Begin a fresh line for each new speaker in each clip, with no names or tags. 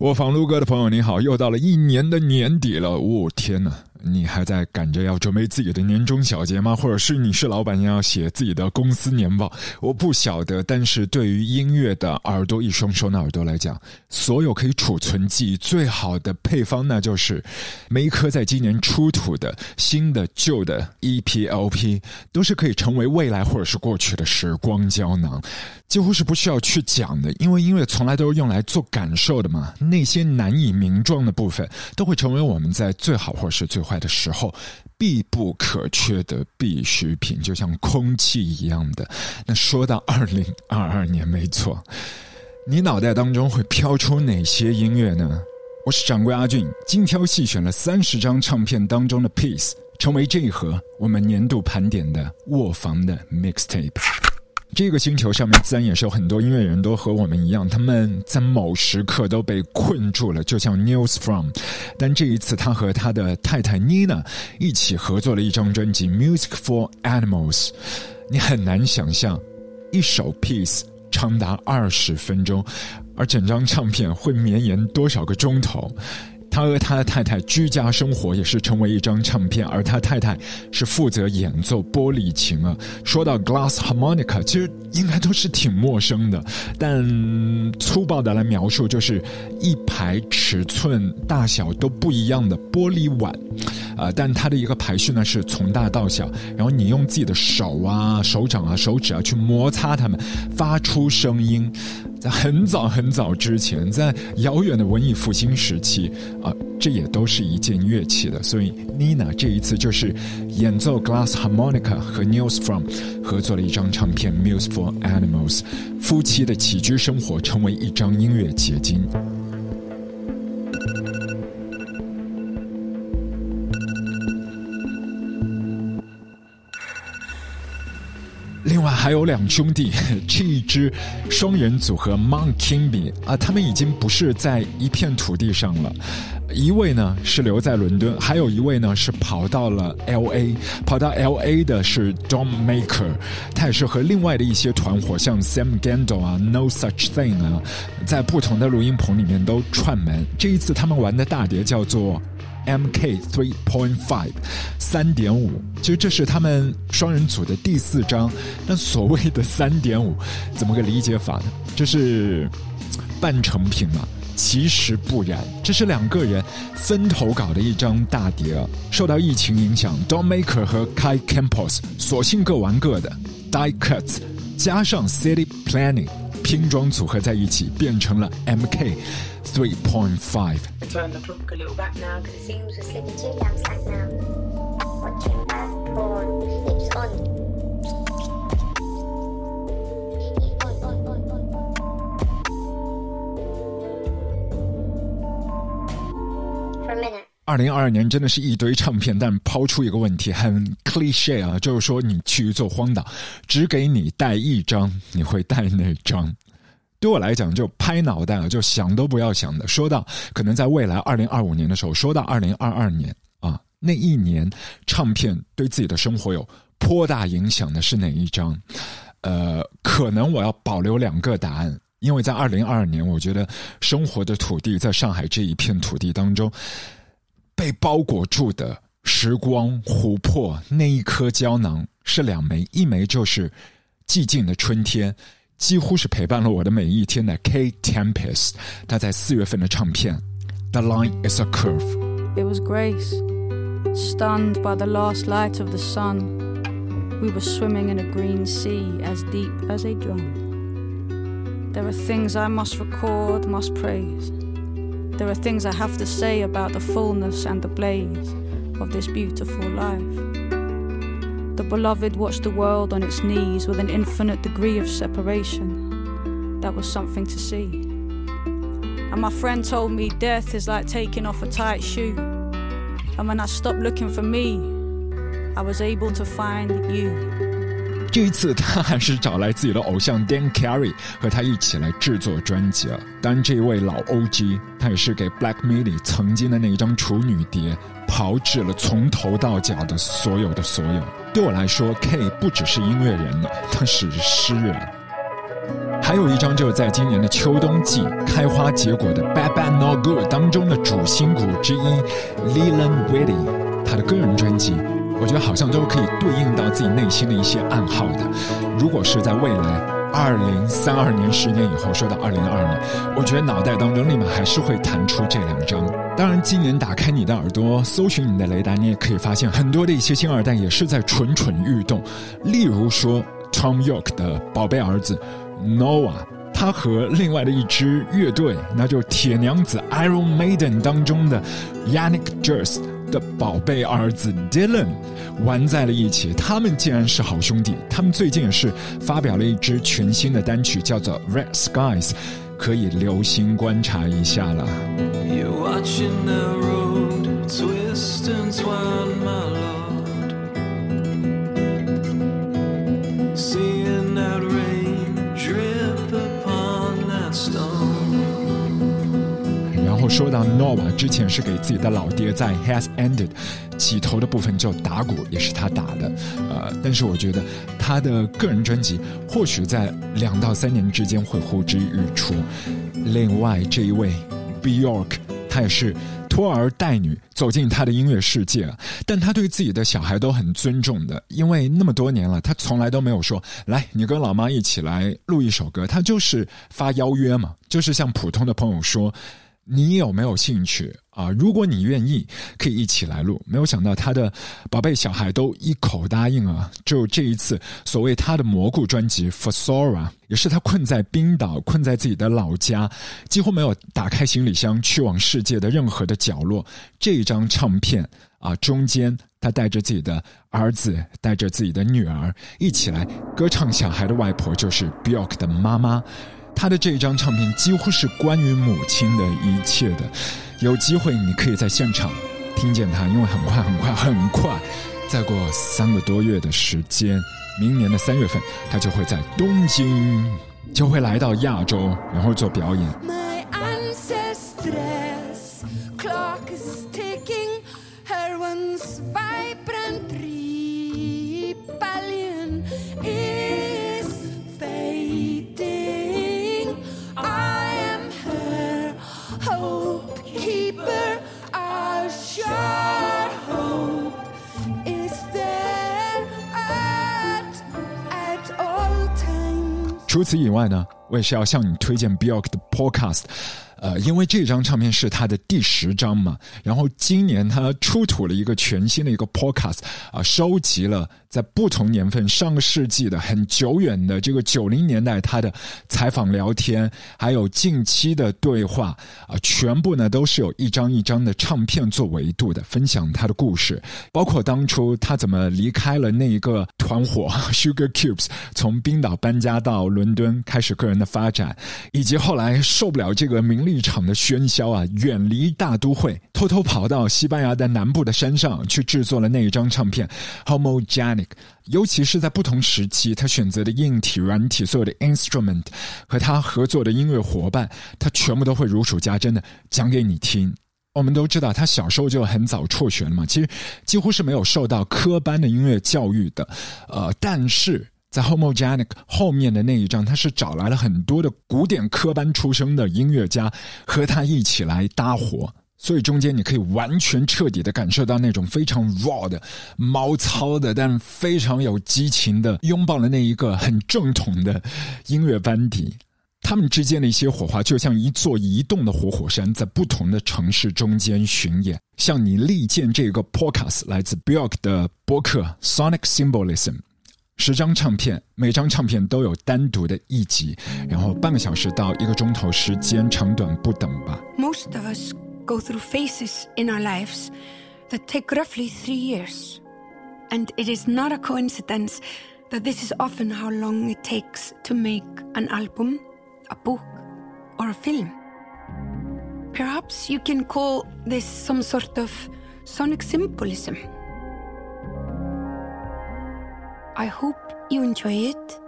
我房路哥的朋友，你好！又到了一年的年底了，我天哪！你还在赶着要准备自己的年终小结吗？或者是你是老板要写自己的公司年报？我不晓得。但是对于音乐的耳朵一双双的耳朵来讲，所有可以储存记忆最好的配方，那就是每一颗在今年出土的新的、旧的 EPLP，都是可以成为未来或者是过去的时光胶囊，几乎是不需要去讲的，因为音乐从来都是用来做感受的嘛。那些难以名状的部分，都会成为我们在最好或者是最。坏的时候，必不可缺的必需品，就像空气一样的。那说到二零二二年，没错，你脑袋当中会飘出哪些音乐呢？我是掌柜阿俊，精挑细选了三十张唱片当中的 piece，成为这一盒我们年度盘点的卧房的 mixtape。这个星球上面自然也是有很多音乐人都和我们一样，他们在某时刻都被困住了，就像 News From。但这一次，他和他的太太 Nina 一起合作了一张专辑《Music for Animals》。你很难想象，一首 piece 长达二十分钟，而整张唱片会绵延多少个钟头。他和他的太太居家生活也是成为一张唱片，而他太太是负责演奏玻璃琴啊。说到 glass harmonica，其实应该都是挺陌生的，但粗暴的来描述，就是一排尺寸大小都不一样的玻璃碗，啊，但它的一个排序呢是从大到小，然后你用自己的手啊、手掌啊、手指啊去摩擦它们，发出声音。在很早很早之前，在遥远的文艺复兴时期，啊，这也都是一件乐器的。所以，Nina 这一次就是演奏 glass harmonica 和 News From 合作了一张唱片《Music for Animals》，夫妻的起居生活成为一张音乐结晶。另外还有两兄弟，这一支双人组合 Mon Kimby 啊，他们已经不是在一片土地上了，一位呢是留在伦敦，还有一位呢是跑到了 L A，跑到 L A 的是 Dom Maker，他也是和另外的一些团伙，像 Sam Gandol 啊，No Such Thing 啊，在不同的录音棚里面都串门。这一次他们玩的大碟叫做。MK Three Point Five，三点五，其实这是他们双人组的第四张。那所谓的三点五，怎么个理解法呢？这是半成品嘛？其实不然，这是两个人分头搞的一张大碟。受到疫情影响，Don Maker 和 Kai Campos 索性各玩各的，Die Cuts 加上 City Planning 拼装组合在一起，变成了 MK。3.5.
Turn the clock a little back now because it seems we're slipping too damn slack now. Watching bad porn, lips on. For a minute.
二零二二年真的是一堆唱片，但抛出一个问题，很 cliche 啊，就是说你去一座荒岛，只给你带一张，你会带哪张？ 对我来讲，就拍脑袋啊，就想都不要想的。说到可能在未来二零二五年的时候，说到二零二二年啊，那一年唱片对自己的生活有颇大影响的是哪一张？呃，可能我要保留两个答案，因为在二零二二年，我觉得生活的土地在上海这一片土地当中被包裹住的时光琥珀那一颗胶囊是两枚，一枚就是寂静的春天。几乎是陪伴了我的每一天的 Kae Tempest，他在四月份的唱片《The Line Is a Curve》。
It was Grace, stunned by the last light of the sun. We were swimming in a green sea as deep as a drum. There are things I must record, must praise. There are things I have to say about the fullness and the blaze of this beautiful life. The beloved watched the world on its knees with an infinite degree of separation. That was something to see. And my friend told me death is like taking off a tight shoe. And when I stopped looking for me, I was able to find you.
这一次，他还是找来自己的偶像 Dan Carey 和他一起来制作专辑啊。当然，这一位老 OG，他也是给 Black Midi 曾经的那一张处女碟炮制了从头到脚的所有的所有。 对我来说，K 不只是音乐人了，他是诗人。还有一张就是在今年的秋冬季开花结果的《Bad Bad Not Good》当中的主心骨之一 Leland Whitty，他的个人专辑，我觉得好像都可以对应到自己内心的一些暗号的。如果是在未来二零三二年、十年以后，说到二零二二年，我觉得脑袋当中立马还是会弹出这两张。当然，今年打开你的耳朵，搜寻你的雷达，你也可以发现很多的一些星二代也是在蠢蠢欲动。例如说，Tom York 的宝贝儿子 Noah，他和另外的一支乐队，那就是铁娘子 Iron Maiden 当中的 Yannick Jers 的宝贝儿子 Dylan 玩在了一起。他们竟然是好兄弟。他们最近也是发表了一支全新的单曲，叫做《Red Skies》。可以留心观察一下了。说到 Nova 之前是给自己的老爹在 Has Ended 起头的部分就打鼓，也是他打的。呃，但是我觉得他的个人专辑或许在两到三年之间会呼之欲出。另外这一位 Bjork，他也是托儿带女走进他的音乐世界，但他对自己的小孩都很尊重的，因为那么多年了，他从来都没有说来你跟老妈一起来录一首歌，他就是发邀约嘛，就是像普通的朋友说。你有没有兴趣啊？如果你愿意，可以一起来录。没有想到他的宝贝小孩都一口答应啊！就这一次，所谓他的蘑菇专辑《For Sora》，也是他困在冰岛、困在自己的老家，几乎没有打开行李箱去往世界的任何的角落。这张唱片啊，中间他带着自己的儿子，带着自己的女儿一起来歌唱。小孩的外婆就是 Bjork 的妈妈。他的这一张唱片几乎是关于母亲的一切的，有机会你可以在现场听见他，因为很快很快很快，再过三个多月的时间，明年的三月份，他就会在东京，就会来到亚洲，然后做表演。除此以外呢，我也是要向你推荐 Bjork 的 Podcast。呃，因为这张唱片是他的第十张嘛，然后今年他出土了一个全新的一个 podcast 啊，收集了在不同年份上个世纪的很久远的这个九零年代他的采访聊天，还有近期的对话啊，全部呢都是有一张一张的唱片做维度的，分享他的故事，包括当初他怎么离开了那一个团伙 Sugar Cubes，从冰岛搬家到伦敦开始个人的发展，以及后来受不了这个名利。场的喧嚣啊，远离大都会，偷偷跑到西班牙的南部的山上去制作了那一张唱片 homo jane《》。尤其是在不同时期，他选择的硬体、软体，所有的 instrument 和他合作的音乐伙伴，他全部都会如数家珍的讲给你听。我们都知道，他小时候就很早辍学了嘛，其实几乎是没有受到科班的音乐教育的。呃，但是。在 Homogenic 后面的那一张，他是找来了很多的古典科班出身的音乐家和他一起来搭伙，所以中间你可以完全彻底的感受到那种非常 raw 的、毛糙的，但非常有激情的拥抱了那一个很正统的音乐班底。他们之间的一些火花，就像一座移动的活火山，在不同的城市中间巡演。向你力荐这个 podcast，来自 Bjork 的播客 Sonic Symbolism。十张唱片，每张唱片都有单独的一集，然后半个小时到一个钟头时间，长短不等吧。
Most of us go through phases in our lives that take roughly three years, and it is not a coincidence that this is often how long it takes to make an album, a book, or a film. Perhaps you can call this some sort of sonic symbolism. I hope you enjoy it.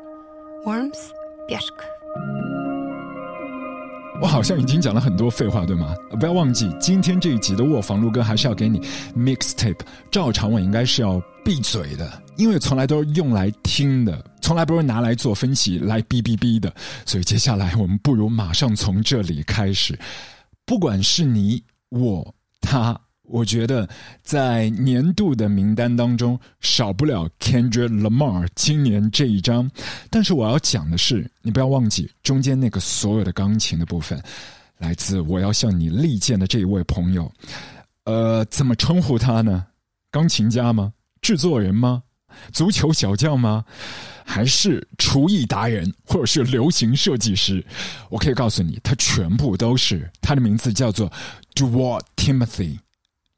Warmth, Björk。
我好像已经讲了很多废话，对吗？不要忘记，今天这一集的卧房录歌还是要给你 mixtape。照常我应该是要闭嘴的，因为从来都是用来听的。从来不是拿来做分析、来哔哔哔的。所以接下来我们不如马上从这里开始。不管是你、我、他，我觉得在年度的名单当中少不了 Kendrick Lamar 今年这一张。但是我要讲的是，你不要忘记中间那个所有的钢琴的部分，来自我要向你力荐的这一位朋友。呃，怎么称呼他呢？钢琴家吗？制作人吗？足球小将吗？还是厨艺达人，或者是流行设计师？我可以告诉你，他全部都是。他的名字叫做 Dwalt Timothy。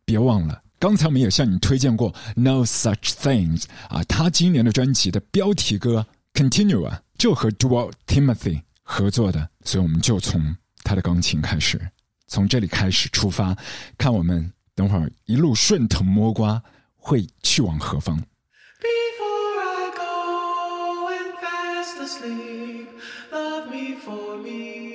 别忘了，刚才我们也向你推荐过 No Such Things 啊，他今年的专辑的标题歌 Continue 啊，就和 Dwalt Timothy 合作的。所以我们就从他的钢琴开始，从这里开始出发，看我们等会儿一路顺藤摸瓜会去往何方。
Before I go and fast asleep, love me for me.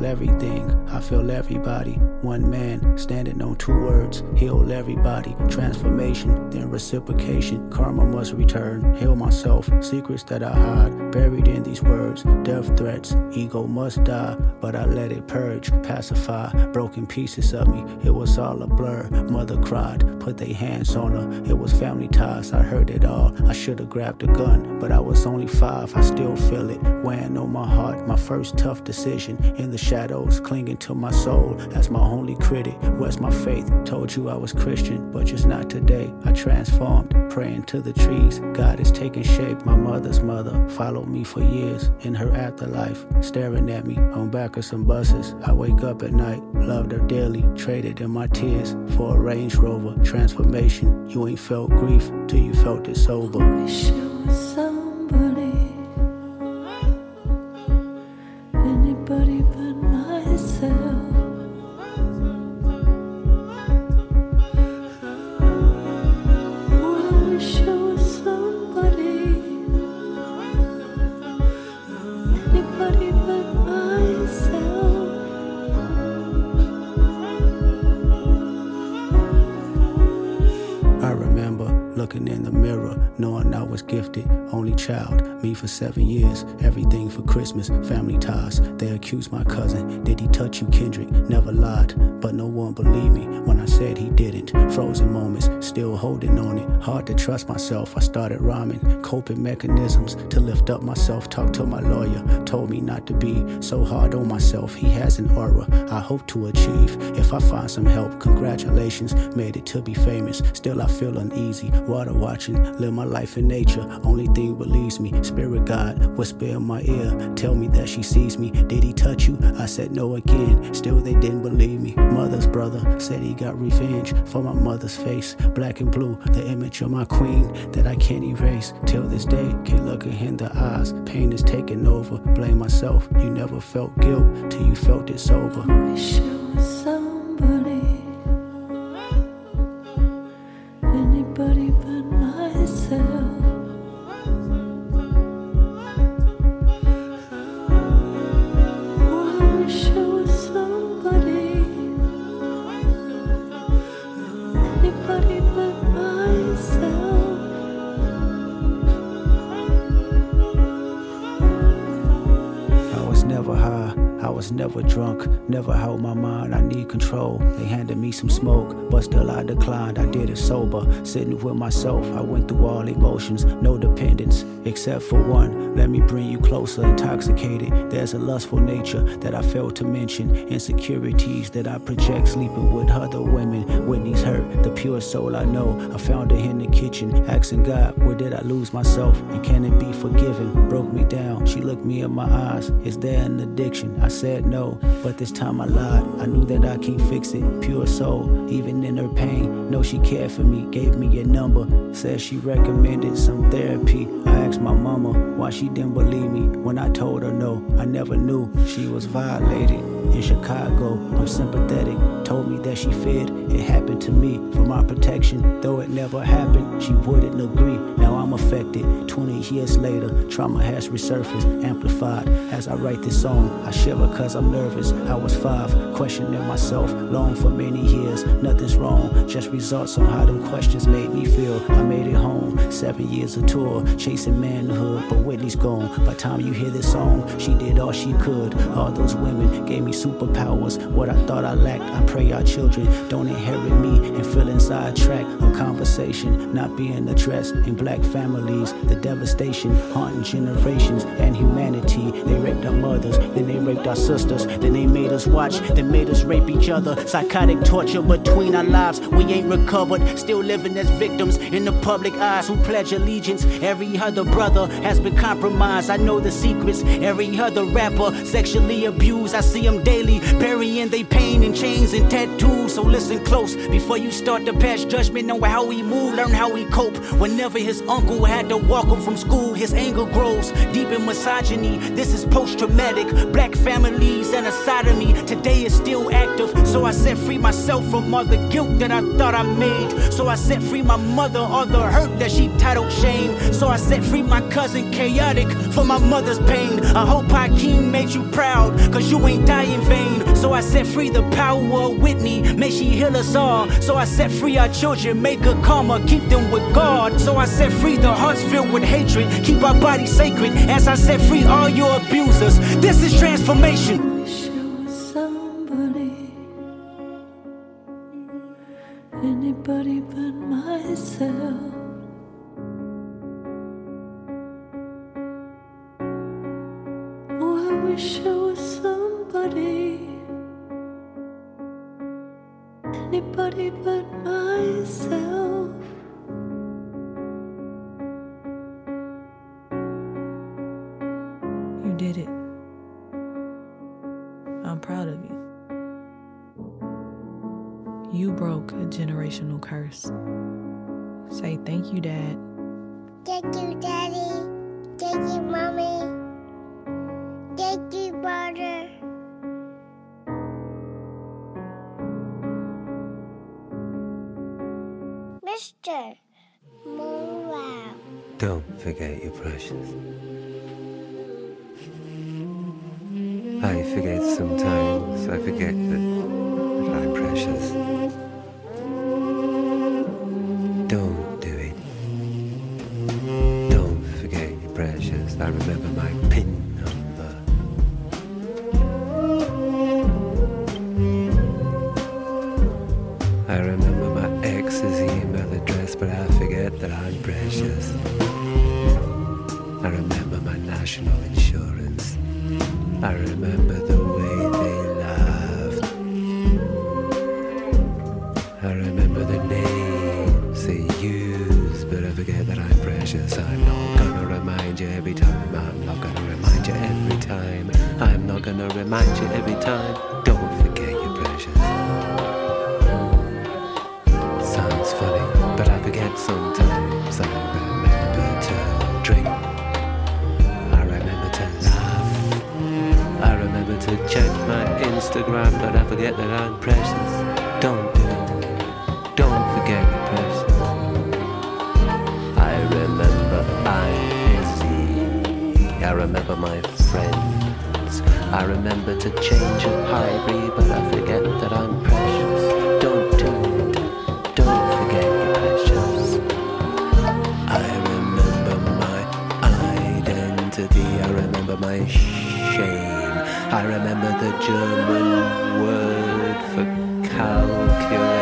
Feel everything. I feel everybody. One man standing on two words. Heal everybody. Transformation, then reciprocation. Karma must return. Heal myself. Secrets that I hide. Buried in these words. Death threats. Ego must die. But I let it purge. Pacify. Broken pieces of me. It was all a blur. Mother cried. Put their hands on her. It was family ties. I heard it all. I should have grabbed a gun. But I was only five. I still feel it. Weighing on my heart. My first tough decision. In the shadows. Clinging to my soul. As my only critic. Where's my faith? Told you I was Christian. But just not today. I transformed. Praying to the trees. God is taking shape. My mother's mother followed me for years. In her afterlife. Staring at me on back of some buses. I wake up at night. Loved her dearly. Traded in my tears for a Range Rover. Transformation. You ain't felt grief till you felt it sober. For seven years, everything for Christmas, family ties. They accused my cousin, did he touch you, Kendrick? Never lied, but no one believed me when I said he didn't. Frozen moments, still holding on it. Hard to trust myself, I started rhyming. Coping mechanisms to lift up myself. Talked to my lawyer, told me not to be so hard on myself. He has an aura I hope to achieve. If I find some help, congratulations, made it to be famous. Still, I feel uneasy. Water watching, live my life in nature. Only thing believes me, spirit God, whisper in my ear, tell me that she sees me. Did he touch you? I said no again. Still, they didn't believe me. Mother's brother said he got revenge for my mother's face. Black and blue, the image of my queen that I can't erase. Till this day, can't look her in the eyes. Pain is taking over. Blame myself. You never felt guilt till you felt it sober.
Wish it was somebody,
never held my mind, I need control. They handed me some smoke, but still I declined, I did it sober. Sitting with myself, I went through all emotions, no dependence, except for one. Let me bring you closer, intoxicated. There's a lustful nature that I failed to mention, insecurities that I project sleeping with other women. Whitney's hurt, the pure soul I know. I found her in the kitchen, asking God, where did I lose myself? And can it be forgiven? Broke me down, she looked me in my eyes. Is there an addiction? I said no, but this time I lied. I knew that I can't fix it. Pure soul, even in her pain. Know she cared for me, gave me a number. Said she recommended some therapy. I asked my mama why she didn't believe me when I told her no. I never knew she was violated. In Chicago, I'm sympathetic. Told me that she feared it happened to me for my protection. Though it never happened, she wouldn't agree. Now I'm affected. 20 years later, trauma has resurfaced, amplified. As I write this song, I shiver cause I'm nervous. I was five, questioning myself, long for many years. Nothing's wrong, just results on how them questions made me feel. I made it home, seven years of tour, chasing manhood, but Whitney's gone. By time you hear this song, she did all she could. All those women gave me superpowers. What I thought I lacked, I pray our children don't inherit me and feel inside track A conversation not being addressed in black families. The devastation haunting generations and humanity. They raped our mothers, then they raped our sisters, then they made us watch, then made us rape each other. Psychotic torture between our lives. We ain't recovered, still living as victims in the public eyes who pledge allegiance. Every other brother has been compromised. I know the secrets. Every other rapper sexually abused. I see them daily, burying their pain in chains and tattoos. So listen close before you start to pass judgment on how he move. Learn how he cope. Whenever his uncle had to walk him from school, his anger grows deep in misogyny. This is post-traumatic. Black families and a side of me today is still active. So I set free myself from all the guilt that I thought I made. So I set free my mother, all the hurt that she titled shame. So I set free my cousin chaotic for my mother's pain. I hope Hakeem made you proud, cause you ain't die in vain. So I set free the power of Whitney, may she heal us all. So I set free our children, make a karma, keep them with God. So I set free the hearts filled with hatred, keep our bodies sacred. As I set free all your abusers, this is transformation.
Anybody but myself. Oh, I wish it was somebody, anybody but myself.
You did it. I'm proud of you. You broke a generational curse. Say thank you, Dad.
Thank you, Daddy. Thank you, Mommy. Thank you, brother. Mr.
Don't forget your precious. I forget sometimes. I forget that I'm precious. Precious. I'm not gonna remind you every time. I'm not gonna remind you every time. I'm not gonna remind you every time. Don't forget you're precious. Sounds funny, but I forget sometimes. I remember to drink. I remember to laugh. I remember to check my Instagram, but I forget that I'm precious. Remember my friends. I remember to change a hurry, but I forget that I'm precious. Don't do it. Don't forget you're precious. I remember my identity. I remember my shame. I remember the German word for calculator.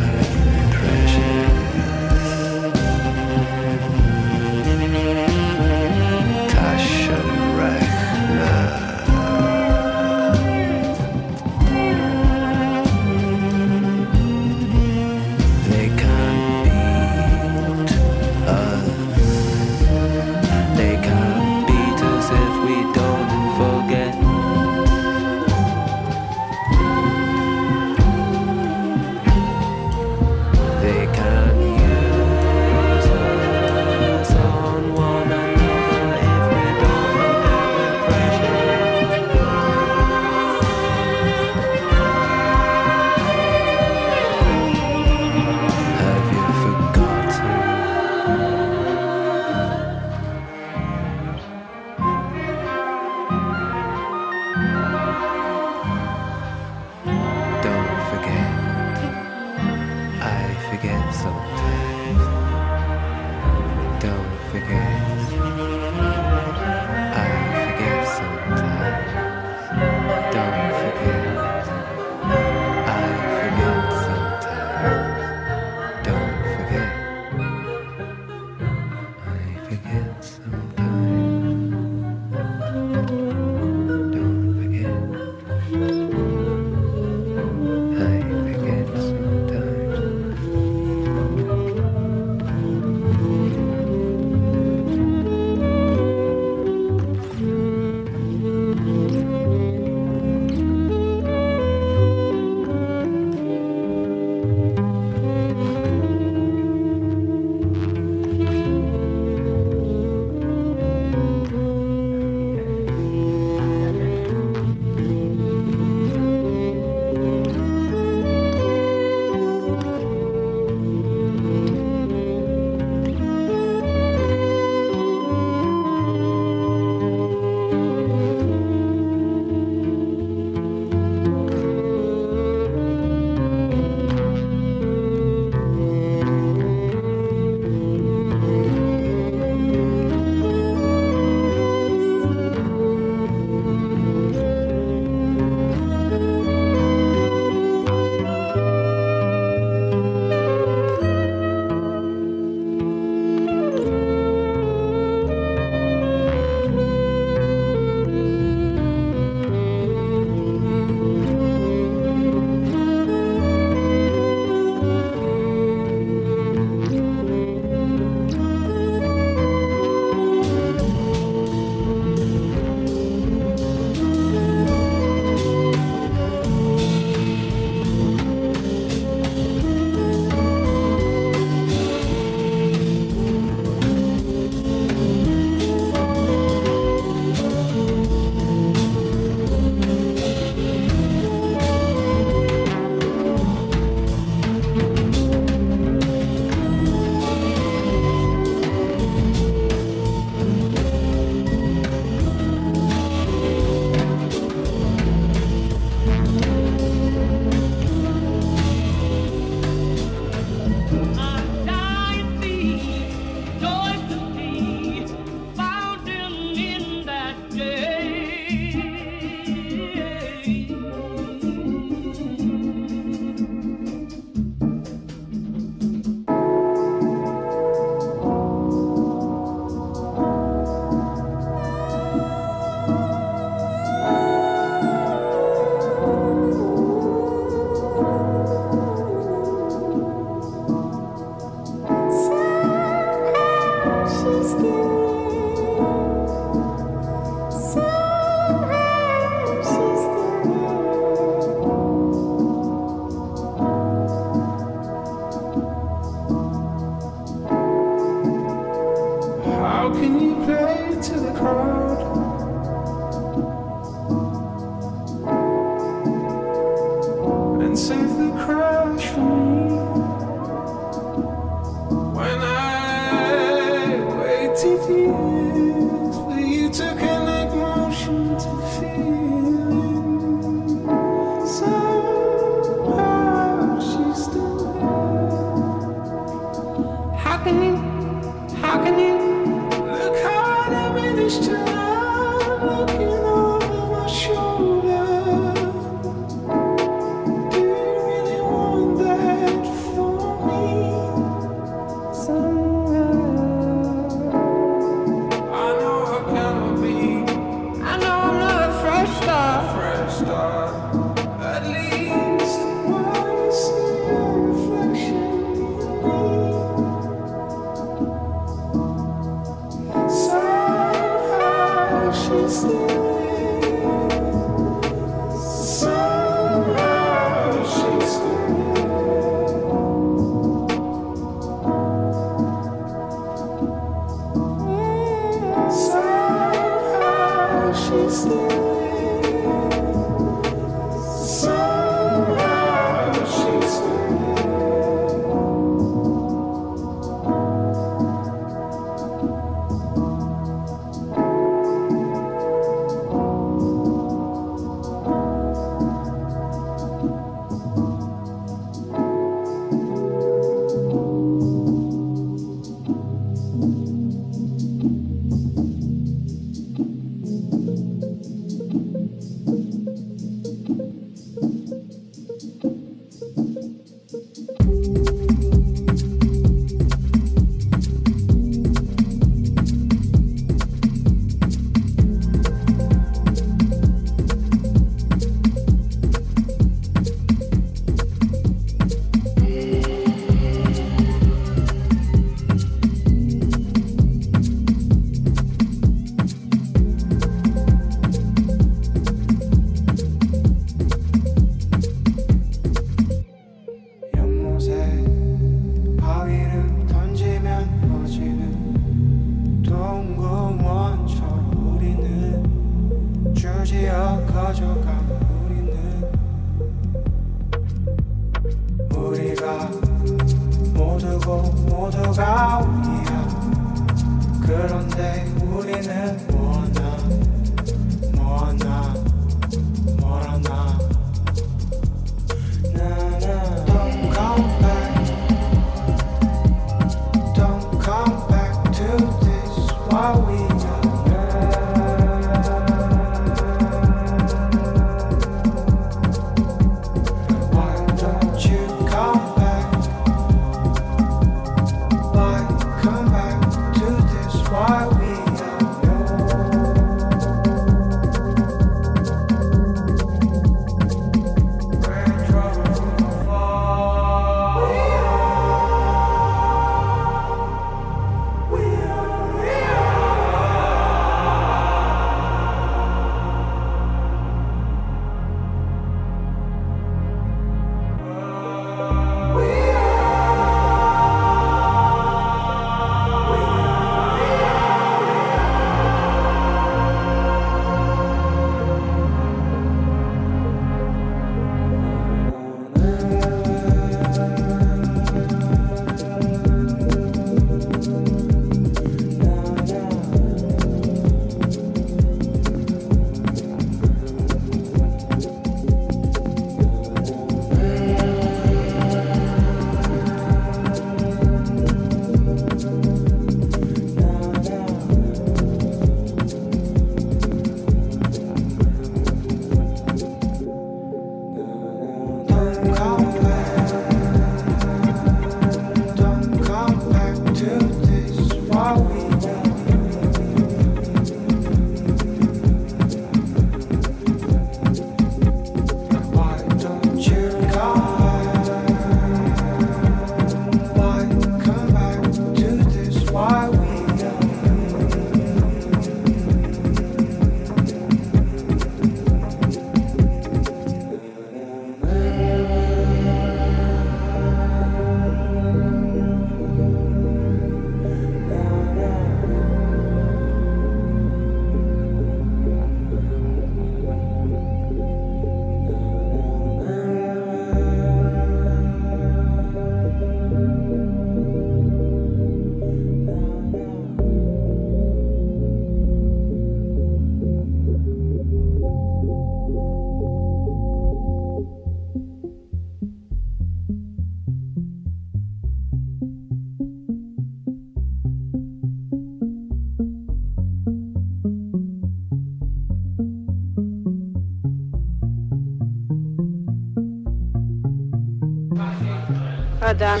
Hi Dan.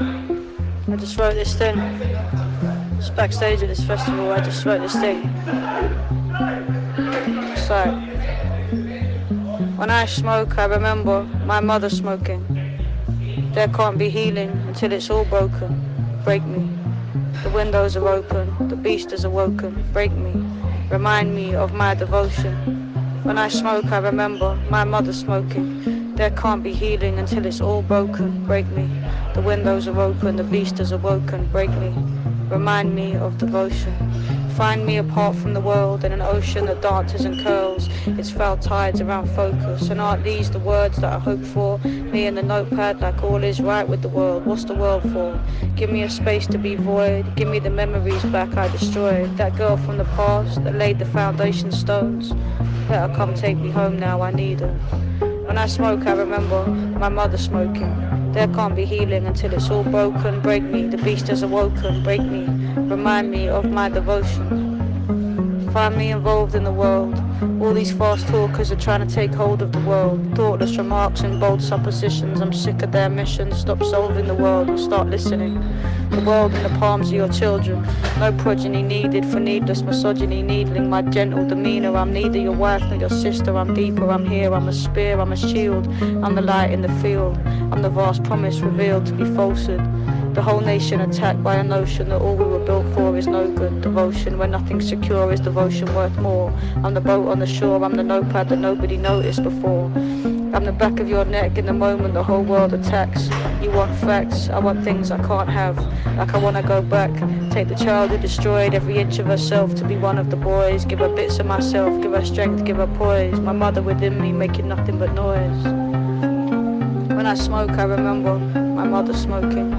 Um, I just wrote this thing. It's backstage at this festival, I just wrote this thing. So, when I smoke, I remember my mother smoking. There can't be healing until it's all broken. Break me. The windows are open, the beast has awoken. Break me. Remind me of my devotion. When I smoke, I remember my mother smoking. There can't be healing until it's all broken. Break me. The windows are open, the beast has awoken. Break me. Remind me of devotion. Find me apart from the world in an ocean that dances and curls. Its foul tides around focus. And aren't these the words that I hope for? Me and the notepad like all is right with the world. What's the world for? Give me a space to be void. Give me the memories back I destroyed. That girl from the past that laid the foundation stones. Let her come take me home now, I need her. When I smoke, I remember my mother smoking. There can't be healing until it's all broken. Break me, the beast has awoken. Break me, remind me of my devotion. Find me involved in the world. All these fast talkers are trying to take hold of the world. Thoughtless remarks and bold suppositions. I'm sick of their mission. Stop solving the world and start listening. The world in the palms of your children. No progeny needed for needless misogyny. Needling my gentle demeanor. I'm neither your wife nor your sister. I'm deeper. I'm here. I'm a spear. I'm a shield. I'm the light in the field. I'm the vast promise revealed to be falsehood. The whole nation attacked by a notion that all we were built for is no good. Devotion where nothing's secure is devotion worth more. I'm the boat on the shore, I'm the notepad that nobody noticed before. I'm the back of your neck in the moment the whole world attacks. You want facts, I want things I can't have. Like I wanna go back, take the child who destroyed every inch of herself to be one of the boys. Give her bits of myself, give her strength, give her poise. My mother within me making nothing but noise. When I smoke, I remember my mother smoking.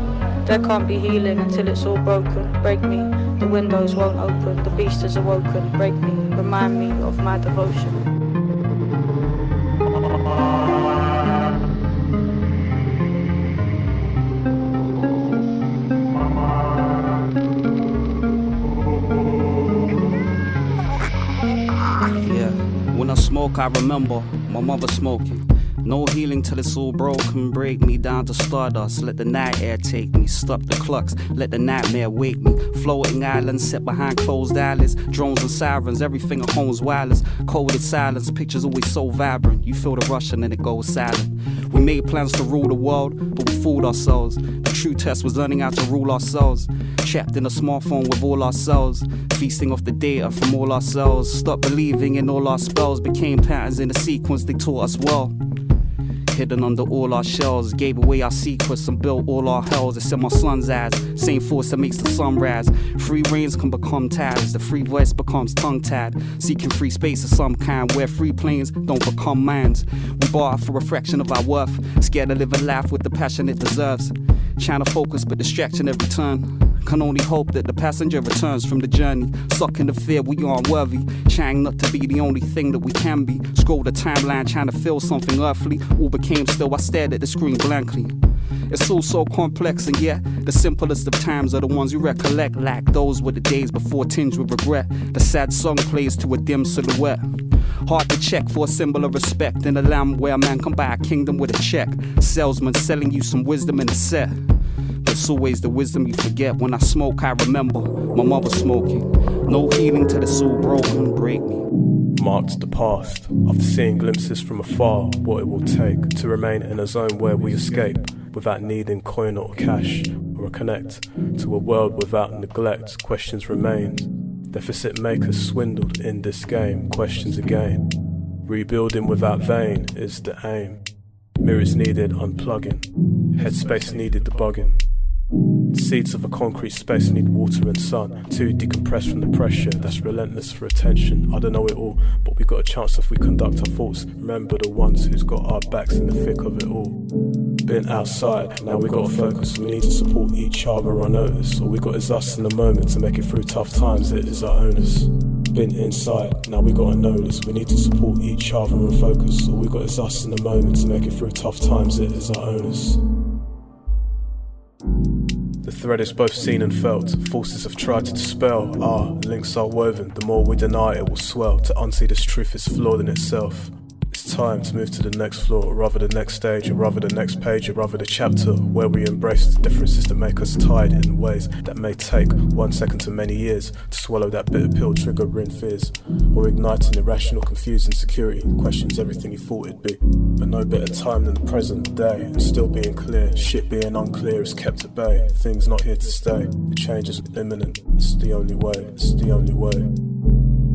There can't be healing until it's all broken. Break me, the windows won't open, the beast has awoken. Break me, remind me of my devotion.
Smoke, I remember my mother smoking. No healing till it's all broken. Break me down to stardust. Let the night air take me. Stop the clocks. Let the nightmare wake me. Floating islands set behind closed eyelids. Drones and sirens. Everything at home's wireless. Coded silence. Pictures always so vibrant. You feel the rush and then it goes silent. We made plans to rule the world, but we fooled ourselves. The true test was learning how to rule ourselves. Trapped in a smartphone with all our cells. Feasting off the data from all our cells. Stop believing in all our spells. Became patterns in the sequence they taught us well hidden under all our shells. Gave away our secrets and built all our hells. It's in my son's eyes. Same force that makes the sun rise. Free reigns can become ties. The free voice becomes tongue tied. Seeking free space of some kind where free planes don't become mines. We bar for a fraction of our worth. Scared to live a life with the passion it deserves. Trying to focus, but distraction every turn. Can only hope that the passenger returns from the journey. Stuck in the fear we aren't worthy. Trying not to be the only thing that we can be. Scroll the timeline trying to feel something earthly. All became still, I stared at the screen blankly. It's all so complex, and yet the simplest of times are the ones you recollect. Like those were the days before tinged with regret. The sad song plays to a dim silhouette. Hard to check for a symbol of respect in a land where a man can buy a kingdom with a check. Salesman selling you some wisdom in a set. It's always the wisdom you forget. When I smoke, I remember my mother smoking. No healing till it's all broken. Break me.
marked the past. After seeing glimpses from afar, what it will take to remain in a zone where we escape without needing coin or cash, or a connect to a world without neglect. Questions remain. Deficit makers swindled in this game. Questions again. Rebuilding without vein is the aim. Mirrors needed unplugging. Headspace needed debugging. Seeds of a concrete space need water and sun to decompress from the pressure that's relentless for attention. I don't know it all, but we got a chance if we conduct our thoughts. Remember the ones who's got our backs in the thick of it all. Been outside, now we gotta focus. We need to support each other on notice. All we got is us in the moment to make it through tough times. It is our onus. Been inside, now we gotta notice. We need to support each other and focus. All we got is us in the moment to make it through tough times. It is our onus. The thread is both seen and felt. Forces have tried to dispel. Our links are woven. The more we deny, it will swell. To unsee this truth is flawed in itself. Time to move to the next floor, or rather the next stage, or rather the next page, or rather the chapter where we embrace the differences that make us tied in ways that may take one second to many years to swallow that bitter pill, triggering fears, or igniting irrational, confused insecurity, questions everything you thought it'd be. But no better time than the present day, and still being clear, shit being unclear is kept at bay. Things not here to stay, the change is imminent. It's the only way, it's the only way.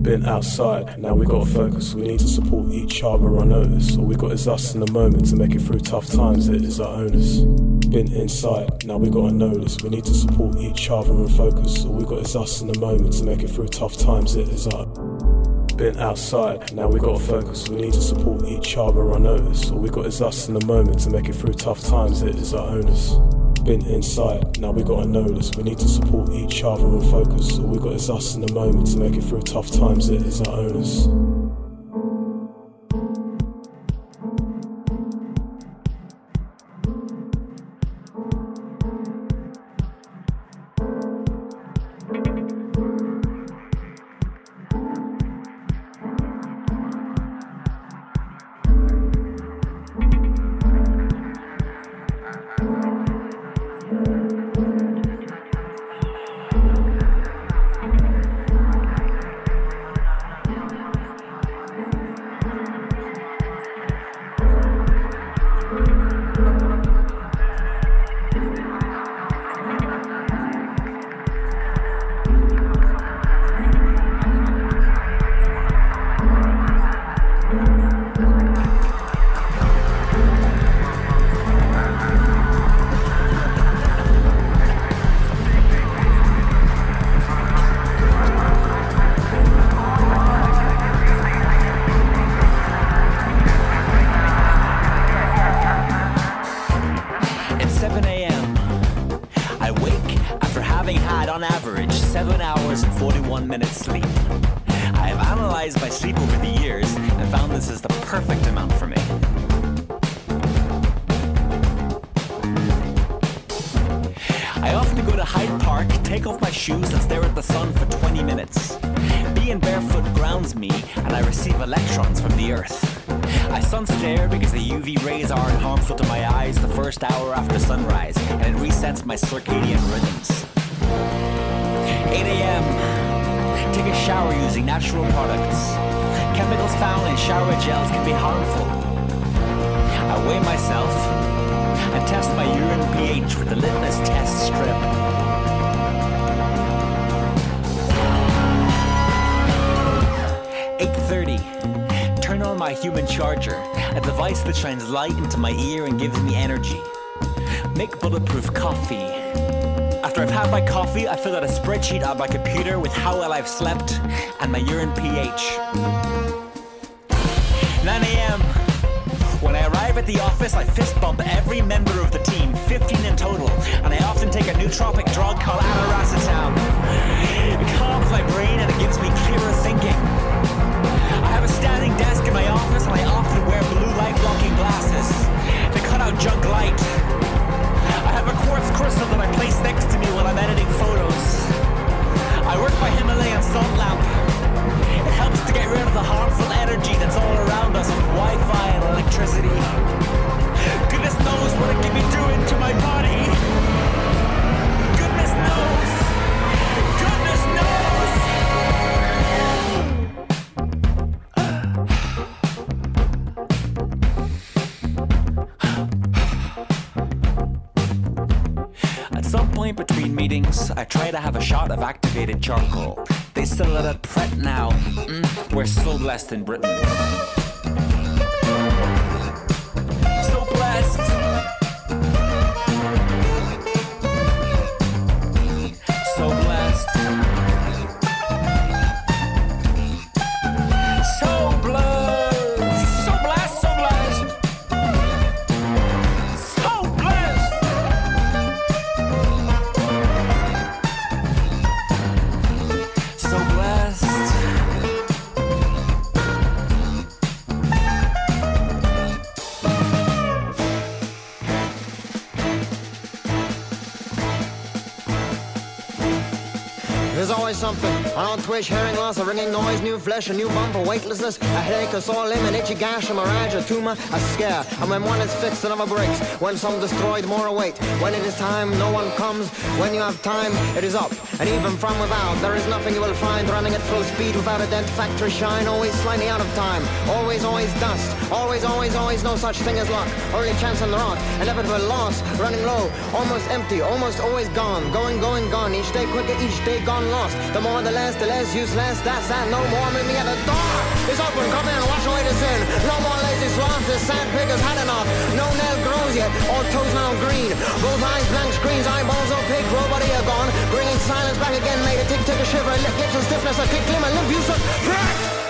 Been outside, now we gotta focus. We need to support each other on notice. All we got is us in the moment to make it through tough times. It is our onus. Been inside, now we gotta notice. We need to support each other and focus. All we got is us in the moment to make it through tough times. It is our been outside, now we gotta focus. We need to support each other on notice. All we got is us in the moment to make it through tough times. It is our onus been inside. Now we gotta know this. We need to support each other and focus. All we got is us in the moment to make it through tough times. It is our onus.
Coffee, I fill out a spreadsheet on my computer with how well I've slept and my urine pH. 9 a.m. When I arrive at the office, I fist bump every member of the team, 15 in total, and I often take a nootropic drug called aniracetam. Crystal that I place next to me while I'm editing photos. I work by Himalayan salt lamp. It helps to get rid of the harmful energy that's all around us with Wi-Fi and electricity. Goodness knows what it can be doing to my body. Goodness knows. A shot of activated charcoal. They sell it at Pret now. Mm, we're so blessed in Britain.
Old twitch, hearing loss, a ringing noise, new flesh, a new bump, a weightlessness, a headache, a sore limb, an itchy gash, a mirage, a tumor, a scare. And when one is fixed, another breaks. When some destroyed, more await. When it is time, no one comes. When you have time, it is up. And even from without, there is nothing you will find running at full speed without a dent factory shine. Always slightly out of time. Always, always dust. Always, always, always no such thing as luck. Only chance on the rock. Inevitable loss. Running low. Almost empty. Almost always gone. Going, going, gone. Each day quicker, each day gone lost. The more, the less, the less useless. That's that. No more. Meet me at the door. Open. Come in. Wash away the sin. No more lazy sloths. The sand pickers had enough. No nail grows yet. All toes now green. Both eyes blank screens. Eyeballs opaque. Robot ear gone. Bringing silence back again. Made a tick, tick, a shiver. Lip, lips and stiffness. A kick, glimmer. Limp. Gone no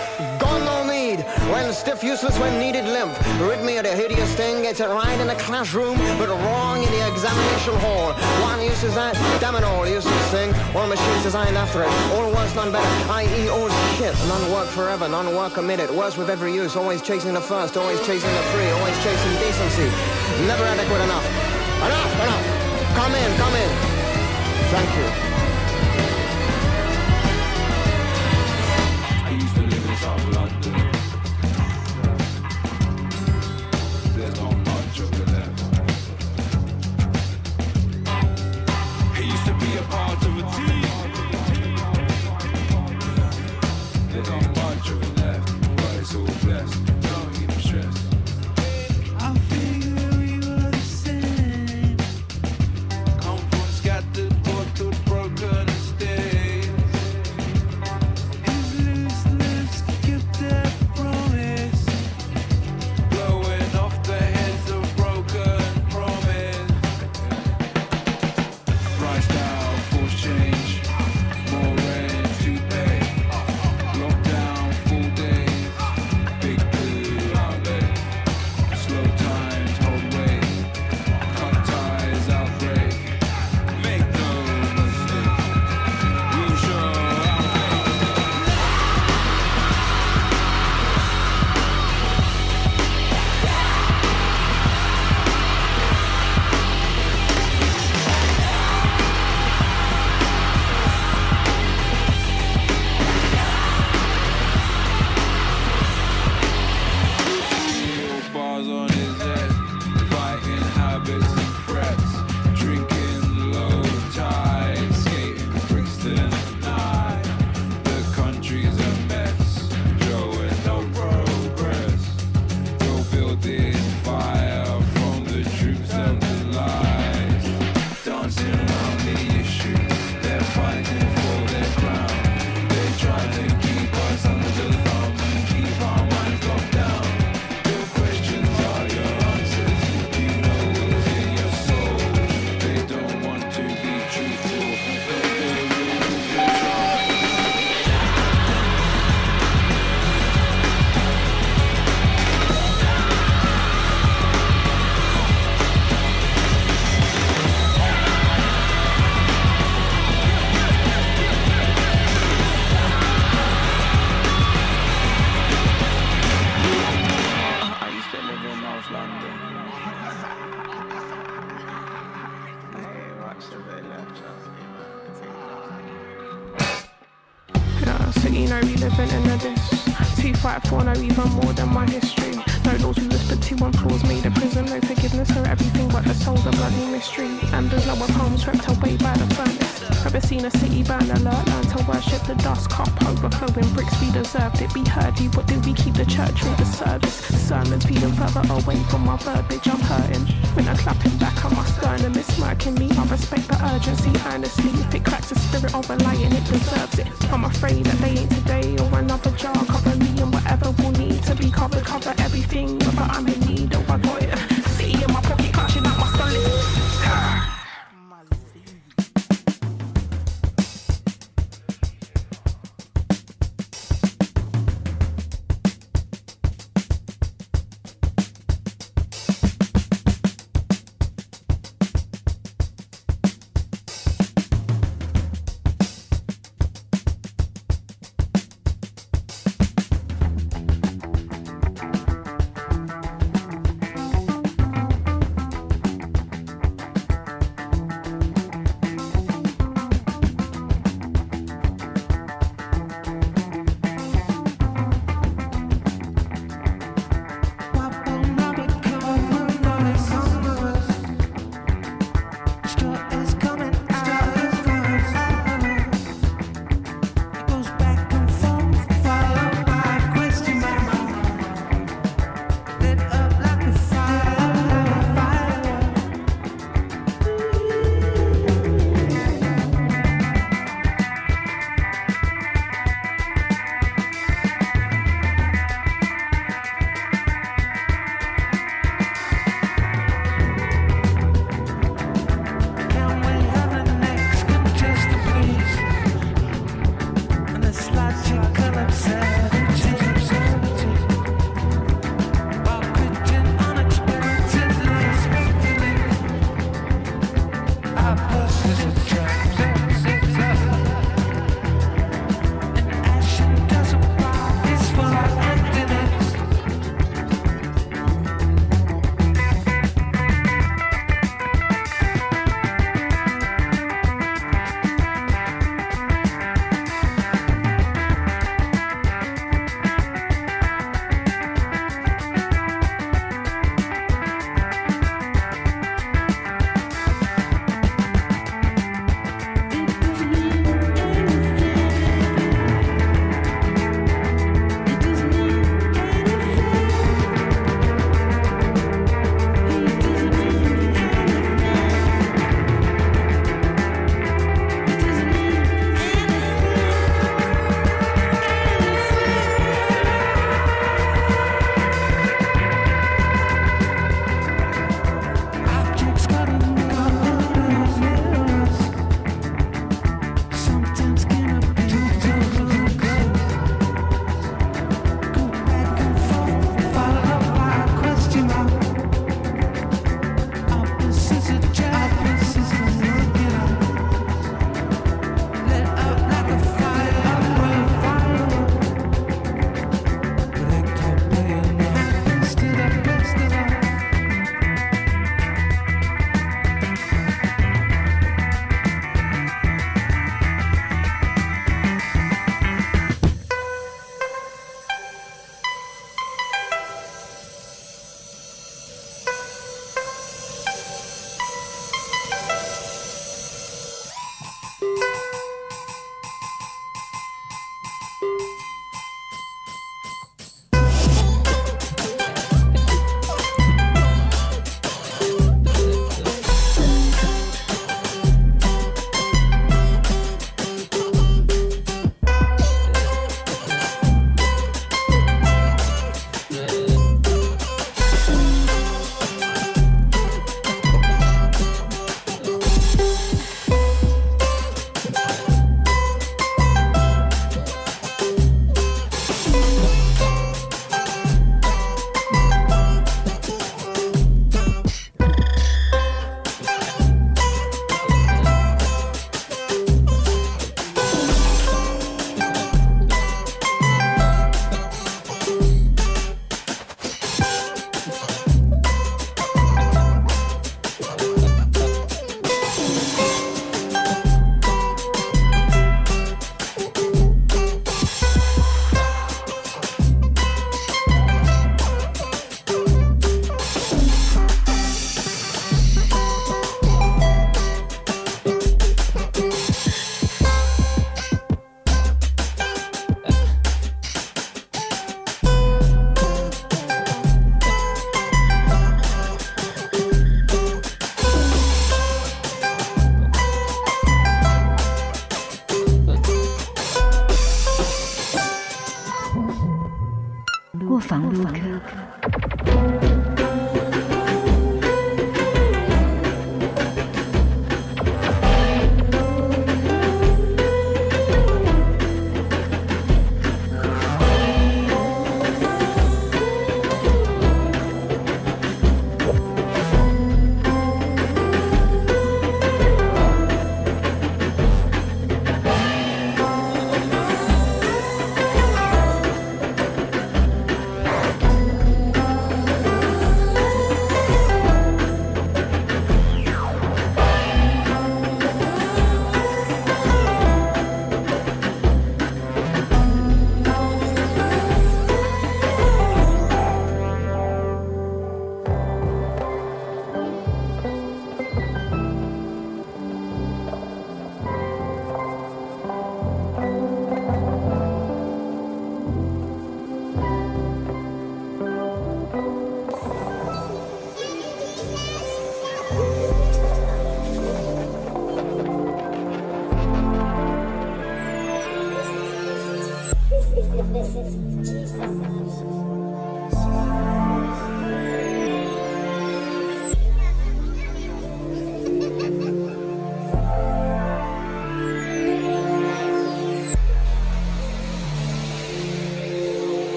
need. When stiff, useless, when needed, limp. Of the hideous thing. Gets it right in the classroom, but wrong in the examination hall. One uses that, damn it all, useless thing. All machines designed after it. All worse, none better. I.e. all shit. None work forever, none work committed. Worse with every use. Always chasing the first, always chasing the free, always chasing decency. Never adequate enough. Enough, enough. Come in, come in. Thank you.